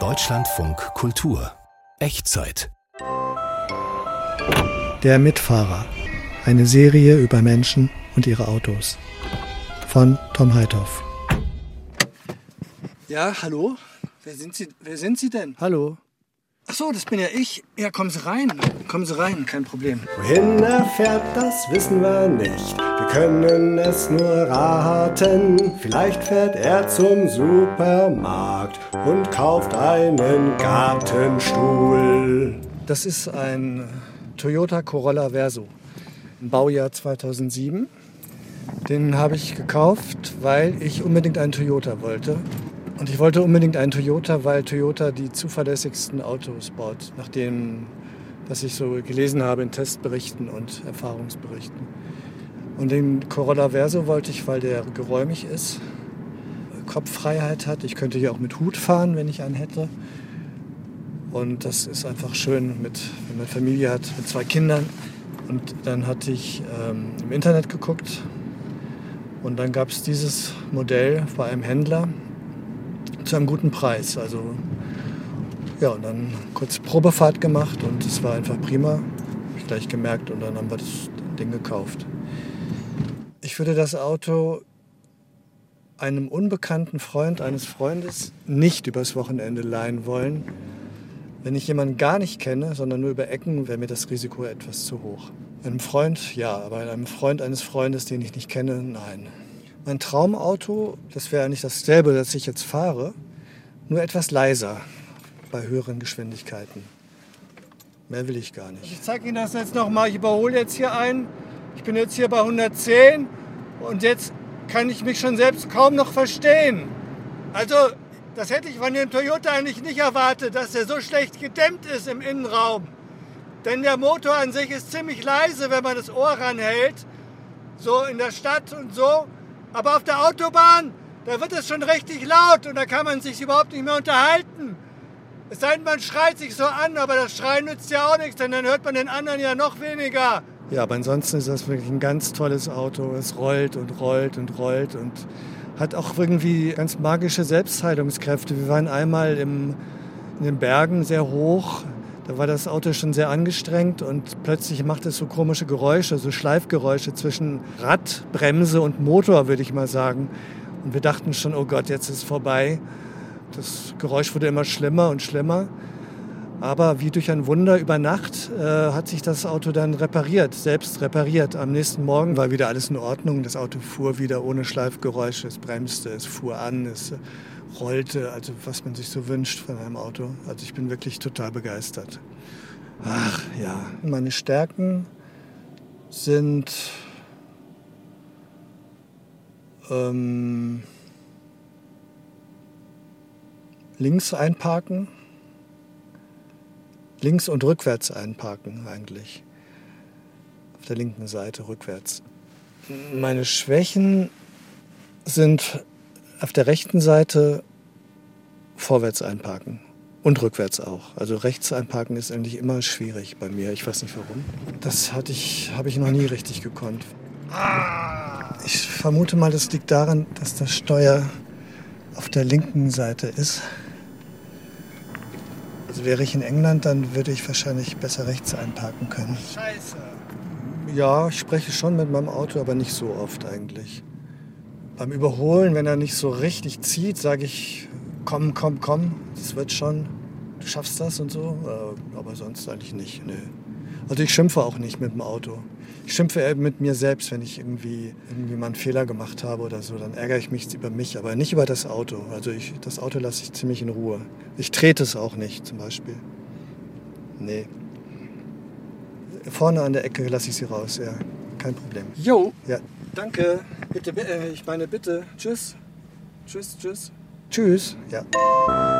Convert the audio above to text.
Deutschlandfunk Kultur Echtzeit Der Mitfahrer. Eine Serie über Menschen und ihre Autos. Von Tom Heithoff. Ja, hallo? Wer sind Sie, wer sind Sie denn? Hallo. Ach so, das bin ja ich. Ja, kommen Sie rein. Kommen Sie rein, kein Problem. Wohin er fährt, das wissen wir nicht. Wir können es nur raten. Vielleicht fährt er zum Supermarkt und kauft einen Gartenstuhl. Das ist ein Toyota Corolla Verso. Im Baujahr 2007. Den habe ich gekauft, weil ich unbedingt einen Toyota wollte. Und ich wollte unbedingt einen Toyota, weil Toyota die zuverlässigsten Autos baut, nach dem, was ich so gelesen habe in Testberichten und Erfahrungsberichten. Und den Corolla Verso wollte ich, weil der geräumig ist, Kopffreiheit hat. Ich könnte hier auch mit Hut fahren, wenn ich einen hätte. Und das ist einfach schön, mit, wenn man Familie hat, mit zwei Kindern. Und dann hatte ich ähm, im Internet geguckt und dann gab es dieses Modell bei einem Händler zu einem guten Preis. Also ja, und dann kurz Probefahrt gemacht und es war einfach prima. Habe ich gleich gemerkt und dann haben wir das Ding gekauft. Ich würde das Auto einem unbekannten Freund eines Freundes nicht übers Wochenende leihen wollen. Wenn ich jemanden gar nicht kenne, sondern nur über Ecken, wäre mir das Risiko etwas zu hoch. Einem Freund, ja, aber einem Freund eines Freundes, den ich nicht kenne, nein. Mein Traumauto, das wäre eigentlich dasselbe, das ich jetzt fahre, nur etwas leiser bei höheren Geschwindigkeiten. Mehr will ich gar nicht. Ich zeige Ihnen das jetzt nochmal. Ich überhole jetzt hier ein. Ich bin jetzt hier bei 110 und jetzt kann ich mich schon selbst kaum noch verstehen. Also, das hätte ich von dem Toyota eigentlich nicht erwartet, dass er so schlecht gedämmt ist im Innenraum. Denn der Motor an sich ist ziemlich leise, wenn man das Ohr ranhält. So in der Stadt und so. Aber auf der Autobahn, da wird es schon richtig laut und da kann man sich überhaupt nicht mehr unterhalten. Es sei denn, man schreit sich so an, aber das Schreien nützt ja auch nichts, denn dann hört man den anderen ja noch weniger. Ja, aber ansonsten ist das wirklich ein ganz tolles Auto. Es rollt und rollt und rollt und hat auch irgendwie ganz magische Selbstheilungskräfte. Wir waren einmal im, in den Bergen sehr hoch. Da war das Auto schon sehr angestrengt und plötzlich macht es so komische Geräusche, so Schleifgeräusche zwischen Rad, Bremse und Motor, würde ich mal sagen. Und wir dachten schon, oh Gott, jetzt ist es vorbei. Das Geräusch wurde immer schlimmer und schlimmer. Aber wie durch ein Wunder über Nacht äh, hat sich das Auto dann repariert, selbst repariert. Am nächsten Morgen war wieder alles in Ordnung. Das Auto fuhr wieder ohne Schleifgeräusche. Es bremste, es fuhr an, es rollte. Also was man sich so wünscht von einem Auto. Also ich bin wirklich total begeistert. Ach ja. Meine Stärken sind ähm, links einparken links und rückwärts einparken eigentlich. Auf der linken Seite rückwärts. Meine Schwächen sind auf der rechten Seite vorwärts einparken und rückwärts auch. Also rechts einparken ist eigentlich immer schwierig bei mir. Ich weiß nicht warum. Das hatte ich, habe ich noch nie richtig gekonnt. Ich vermute mal, das liegt daran, dass das Steuer auf der linken Seite ist. Also wäre ich in England, dann würde ich wahrscheinlich besser rechts einparken können. Scheiße. Ja, ich spreche schon mit meinem Auto, aber nicht so oft eigentlich. Beim Überholen, wenn er nicht so richtig zieht, sage ich, komm, komm, komm, das wird schon, du schaffst das und so. Äh, aber sonst eigentlich nicht, nö. Also ich schimpfe auch nicht mit dem Auto. Ich schimpfe eher mit mir selbst, wenn ich irgendwie, irgendwie mal einen Fehler gemacht habe oder so. Dann ärgere ich mich über mich, aber nicht über das Auto. Also ich, das Auto lasse ich ziemlich in Ruhe. Ich trete es auch nicht zum Beispiel. Nee. Vorne an der Ecke lasse ich sie raus, ja. Kein Problem. Jo. Ja. Danke. Bitte, äh, ich meine bitte. Tschüss. Tschüss, tschüss. Tschüss. Ja.